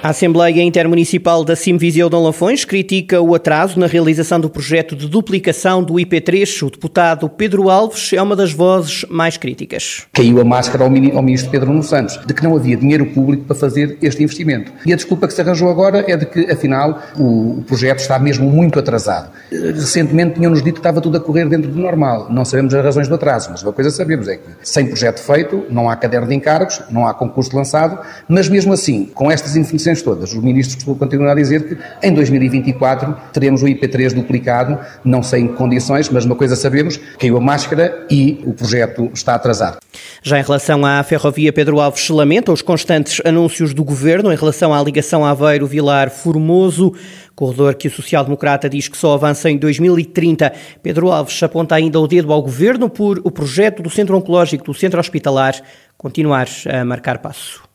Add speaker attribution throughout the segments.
Speaker 1: A Assembleia Intermunicipal da Simviseu de Lafões critica o atraso na realização do projeto de duplicação do IP3. O deputado Pedro Alves é uma das vozes mais críticas.
Speaker 2: Caiu a máscara ao, ministro Pedro Nuno Santos de que não havia dinheiro público para fazer este investimento. E a desculpa que se arranjou agora é de que, afinal, o, projeto está mesmo muito atrasado. Recentemente tinham-nos dito que estava tudo a correr dentro do normal. Não sabemos as razões do atraso, mas uma coisa sabemos é que, sem projeto feito, não há caderno de encargos, não há concurso lançado, mas mesmo assim, com estas todas. O ministro continua a dizer que em 2024 teremos o IP3 duplicado, não sei em que condições, mas uma coisa sabemos, caiu a máscara e o projeto está atrasado.
Speaker 1: Já em relação à ferrovia, Pedro Alves lamenta os constantes anúncios do governo em relação à ligação Aveiro-Vilar-Formoso, corredor que o social-democrata diz que só avança em 2030. Pedro Alves aponta ainda o dedo ao governo por o projeto do Centro Oncológico do Centro Hospitalar continuar a marcar passo.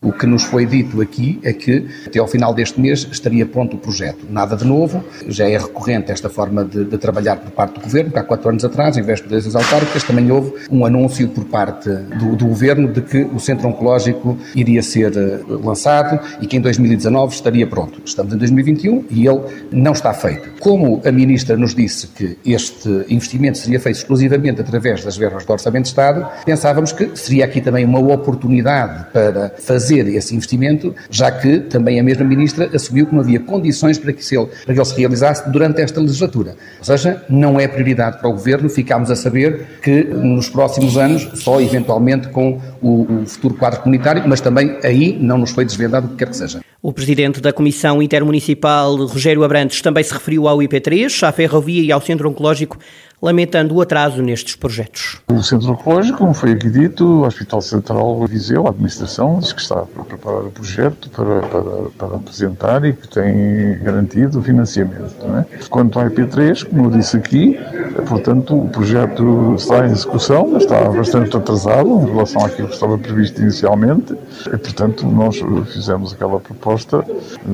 Speaker 2: O que nos foi dito aqui é que até ao final deste mês estaria pronto o projeto. Nada de novo, já é recorrente esta forma de, de trabalhar por parte do Governo, que há quatro anos atrás, em vésperas das autárquicas, também houve um anúncio por parte do, do, Governo de que o Centro Oncológico iria ser eh, lançado e que em 2019 estaria pronto. Estamos em 2021 e ele não está feito. Como a Ministra nos disse que este investimento seria feito exclusivamente através das verbas do Orçamento de Estado, pensávamos que seria aqui também uma oportunidade para fazer fazer esse investimento, já que também a mesma Ministra assumiu que não havia condições para que, ele, para que ele se realizasse durante esta legislatura. Ou seja, não é prioridade para o Governo, ficámos a saber que nos próximos anos, só eventualmente com o, o futuro quadro comunitário, mas também aí não nos foi desvendado o que quer que seja.
Speaker 1: O presidente da Comissão Intermunicipal, Rogério Abrantes, também se referiu ao IP3, à ferrovia e ao Centro Oncológico, lamentando o atraso nestes projetos.
Speaker 3: O Centro Oncológico, como foi aqui dito, o Hospital Central Viseu, a administração, diz que está a preparar o projeto para, para, para apresentar e que tem garantido o financiamento. É? Quanto ao IP3, como eu disse aqui, portanto, o projeto está em execução, está bastante atrasado em relação àquilo que estava previsto inicialmente e, portanto, nós fizemos aquela proposta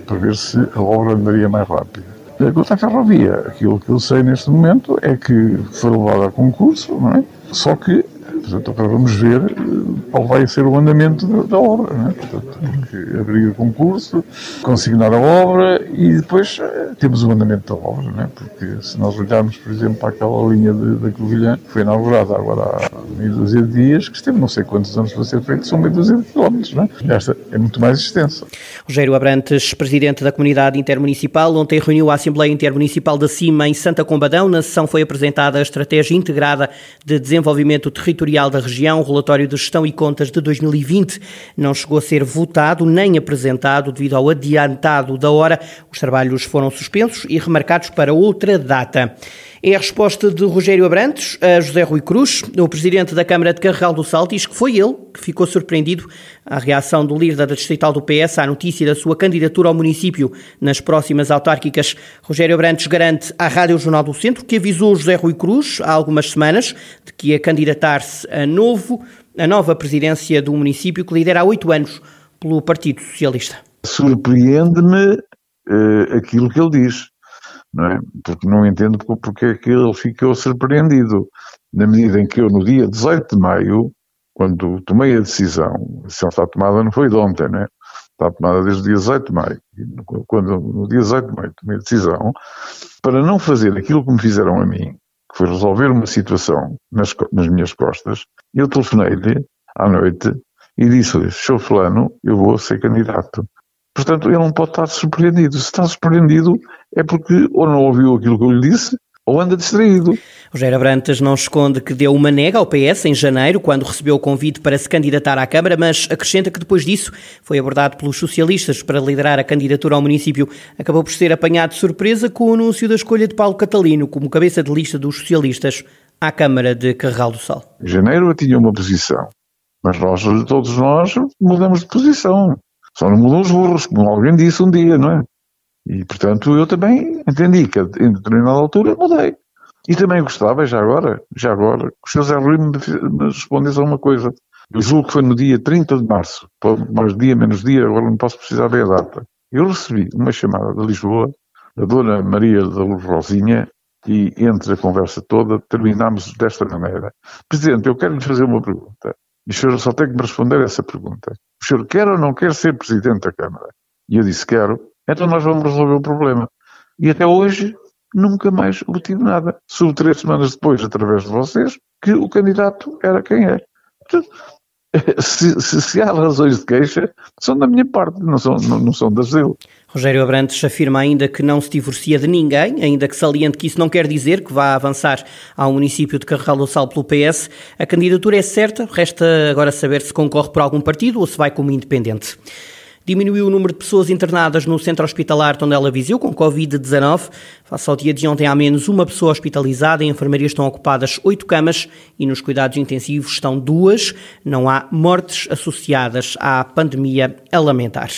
Speaker 3: para ver se a obra andaria mais rápido. Quanto à ferrovia, aquilo que eu sei neste momento é que foi levada a concurso, é? Só que Portanto, agora vamos ver eh, qual vai ser o andamento da, obra. Né? Portanto, porque abrir concurso, consignar a obra e depois eh, temos o andamento da obra. Né? Porque se nós olharmos, por exemplo, para aquela linha da Covilhã, que foi inaugurada agora há meia dúzia de dias, que esteve não sei quantos anos para ser feito, são meia dúzia de quilómetros. Né? Esta é muito mais extensa.
Speaker 1: Rogério Abrantes, presidente da Comunidade Intermunicipal, ontem reuniu a Assembleia Intermunicipal da CIMA em Santa Combadão. Na sessão foi apresentada a Estratégia Integrada de Desenvolvimento Territorial da Região, o relatório de gestão e contas de 2020 não chegou a ser votado nem apresentado devido ao adiantado da hora. Os trabalhos foram suspensos e remarcados para outra data. É a resposta de Rogério Abrantes a José Rui Cruz, o presidente da Câmara de Carregal do Salto, diz que foi ele que ficou surpreendido à reação do líder da distrital do PS à notícia da sua candidatura ao município nas próximas autárquicas. Rogério Abrantes garante à Rádio Jornal do Centro que avisou José Rui Cruz há algumas semanas de que ia candidatar-se a novo, a nova presidência do município que lidera há oito anos pelo Partido Socialista.
Speaker 3: Surpreende-me uh, aquilo que ele diz não é? Porque não entendo porque é que ele ficou surpreendido. Na medida em que eu, no dia 18 de maio, quando tomei a decisão, a decisão está tomada não foi de ontem, não é? Está tomada desde o dia 18 de maio. Quando, no dia 18 de maio, tomei a decisão para não fazer aquilo que me fizeram a mim, que foi resolver uma situação nas, nas minhas costas, eu telefonei-lhe à noite e disse-lhe: Sr. Fulano, eu vou ser candidato. Portanto, ele não pode estar surpreendido. Se está surpreendido, é porque ou não ouviu aquilo que eu lhe disse, ou anda distraído.
Speaker 1: Rogério Abrantes não esconde que deu uma nega ao PS em janeiro, quando recebeu o convite para se candidatar à Câmara, mas acrescenta que depois disso foi abordado pelos socialistas para liderar a candidatura ao município. Acabou por ser apanhado de surpresa com o anúncio da escolha de Paulo Catalino como cabeça de lista dos socialistas à Câmara de Carregal do Sal.
Speaker 3: Em janeiro eu tinha uma posição, mas nós, todos nós, mudamos de posição. Só não mudam os burros, como alguém disse um dia, não é? E, portanto, eu também entendi que em determinada altura mudei. E também gostava, já agora, já agora, que o Sr. Zé Rui me, respondesse a uma coisa. Eu julgo que foi no dia 30 de março, mais dia, menos dia, agora não posso precisar ver a data. Eu recebi uma chamada de Lisboa, da Dona Maria da Luz Rosinha, e entre a conversa toda terminámos desta maneira. Presidente, eu quero lhe fazer uma pergunta. E o senhor só tem que me responder essa pergunta. O senhor quer ou não quer ser Presidente da Câmara? E eu disse, quero. Então nós vamos resolver o problema. E até hoje nunca mais obtive nada. Soube três semanas depois, através de vocês, que o candidato era quem é. Se, se, se, há razões de queixa, são da minha parte, não são, não, não são das dele.
Speaker 1: Rogério Abrantes afirma ainda que não se divorcia de ninguém, ainda que saliente que isso não quer dizer que vá avançar ao município de Carregal do Sal pelo PS. A candidatura é certa, resta agora saber se concorre por algum partido ou se vai como independente. Diminuiu o número de pessoas internadas no centro hospitalar Tondela Viseu com Covid-19. Face ao dia de ontem, há menos uma pessoa hospitalizada. Em enfermaria estão ocupadas oito camas e nos cuidados intensivos estão duas. Não há mortes associadas à pandemia a lamentar.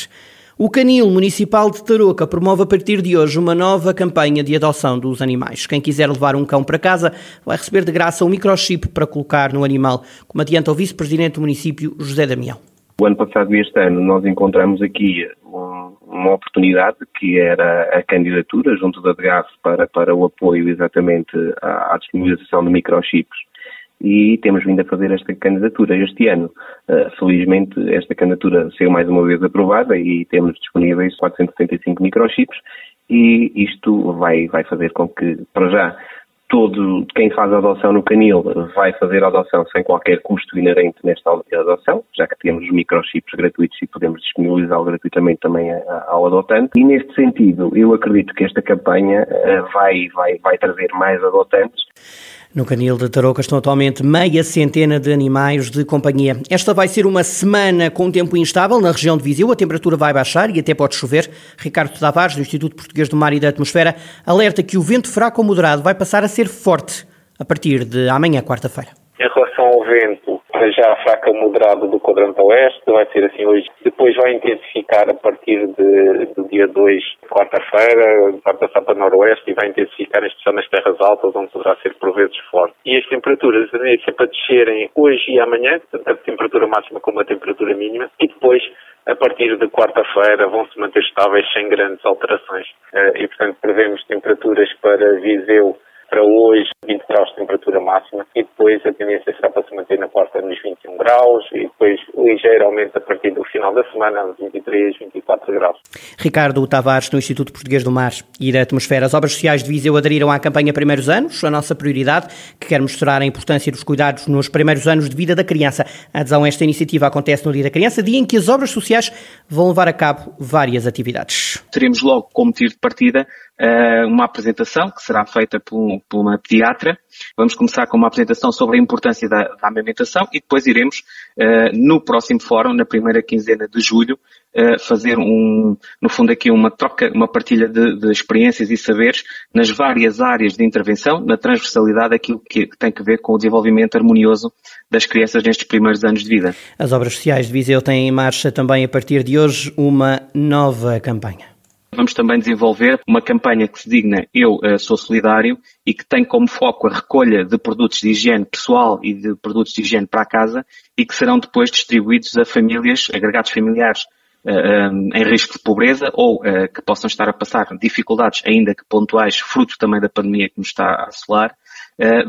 Speaker 1: O Canil Municipal de Tarouca promove a partir de hoje uma nova campanha de adoção dos animais. Quem quiser levar um cão para casa vai receber de graça um microchip para colocar no animal, como adianta o vice-presidente do município, José Damião.
Speaker 4: O ano passado e este ano nós encontramos aqui um, uma oportunidade que era a candidatura junto da DGAF para, para o apoio exatamente à, à disponibilização de microchips e temos vindo a fazer esta candidatura este ano. Uh, felizmente esta candidatura saiu mais uma vez aprovada e temos disponíveis 475 microchips e isto vai, vai fazer com que, para já, todo quem faz adoção no canil vai fazer adoção sem qualquer custo inerente nesta adoção, já que temos os microchips gratuitos e podemos disponibilizá-lo gratuitamente também ao adotante. E neste sentido, eu acredito que esta campanha eh, vai, vai, vai trazer mais adotantes.
Speaker 1: No canil de Tarouca estão atualmente meia centena de animais de companhia. Esta vai ser uma semana com tempo instável na região de Viseu. A temperatura vai baixar e até pode chover. Ricardo Tavares, do Instituto Português do Mar e da Atmosfera, alerta que o vento fraco ou moderado vai passar a ser forte a partir de amanhã, quarta-feira.
Speaker 5: Em relação ao vento, já fraca moderada do quadrante oeste, vai ser assim hoje. Depois vai intensificar a partir de, do dia 2, quarta-feira, vai passar para noroeste e vai intensificar, especial nas terras altas, onde poderá ser por vezes forte. E as temperaturas a tendência para descerem hoje e amanhã, tanto a temperatura máxima como a temperatura mínima, e depois a partir de quarta-feira vão se manter estáveis sem grandes alterações. Eh, e, portanto, prevemos temperaturas para Viseu para hoje 20 graus de temperatura máxima e depois a tendência será para se manter na quarta nos 21 graus e depois ligeiro aumento a partir do final da semana nos 23, 24 graus.
Speaker 1: Ricardo Tavares, do Instituto Português do Mar e da Atmosfera. As obras sociais de Viseu aderiram à campanha Primeiros Anos, a nossa prioridade, que quer mostrar a importância dos cuidados nos primeiros anos de vida da criança. A adesão a esta iniciativa acontece no Dia da Criança, dia em que as obras sociais vão levar a cabo várias atividades.
Speaker 6: Teremos logo como tiro de partida eh, uma apresentação que será feita por, por, uma pediatra. Vamos começar com uma apresentação sobre a importância da, da amamentação e depois iremos, uh, no próximo fórum, na primeira quinzena de julho, uh, fazer um, no fundo aqui uma troca, uma partilha de, de, experiências e saberes nas várias áreas de intervenção, na transversalidade daquilo que, tem que ver com o desenvolvimento harmonioso das crianças nestes primeiros anos de vida.
Speaker 1: As obras sociais de Viseu têm em marcha também a partir de hoje uma nova campanha.
Speaker 6: Vamos também desenvolver uma campanha que se digna Eu uh, Sou Solidário e que tem como foco a recolha de produtos de higiene pessoal e de produtos de higiene para a casa e que serão depois distribuídos a famílias, agregados familiares eh, eh, em risco de pobreza ou que possam estar a passar dificuldades, ainda que pontuais, fruto também da pandemia que nos está a assolar.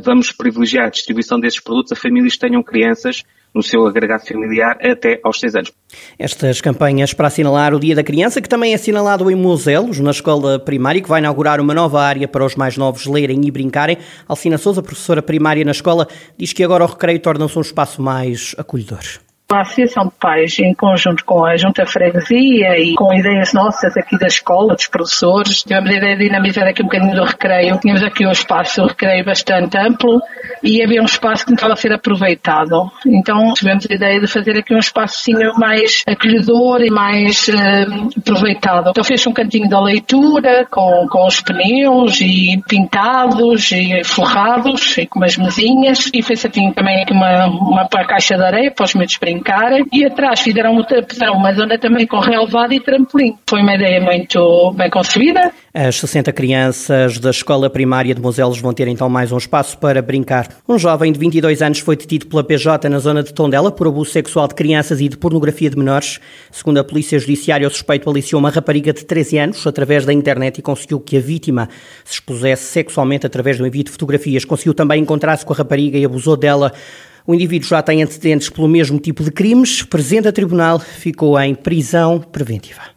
Speaker 6: vamos privilegiar a distribuição desses produtos a famílias que tenham crianças no seu agregado familiar até aos 6 anos.
Speaker 1: Estas campanhas para assinalar o Dia da Criança, que também é assinalado em Moselos, na escola primária, que vai inaugurar uma nova área para os mais novos lerem e brincarem. Alcina Souza, professora primária na escola, diz que agora o recreio torna-se um espaço mais acolhedor.
Speaker 7: A Associação de Pais, em conjunto com a Junta Freguesia e com ideias nossas aqui da escola, dos professores, tivemos a ideia de dinamizar aqui um bocadinho do recreio. Tínhamos aqui um espaço de recreio bastante amplo e havia um espaço que não estava a ser aproveitado. Então tivemos a ideia de fazer aqui um espacinho mais acolhedor e mais uh, aproveitado. Então fez um cantinho da leitura com, com os pneus e pintados e forrados e com umas mesinhas e fez assim também aqui uma, uma, caixa de areia para os meus brincar e atrás fizeram uma zona também com relevado e trampolim. Foi uma ideia muito bem concebida.
Speaker 1: As 60 crianças da escola primária de Moselos vão ter então mais um espaço para brincar. Um jovem de 22 anos foi detido pela PJ na zona de Tondela por abuso sexual de crianças e de pornografia de menores. Segundo a Polícia Judiciária, o suspeito aliciou uma rapariga de 13 anos através da internet e conseguiu que a vítima se expusesse sexualmente através do envio de fotografias. Conseguiu também encontrar-se com a rapariga e abusou dela. O indivíduo já tem antecedentes pelo mesmo tipo de crimes. Presente a tribunal, ficou em prisão preventiva.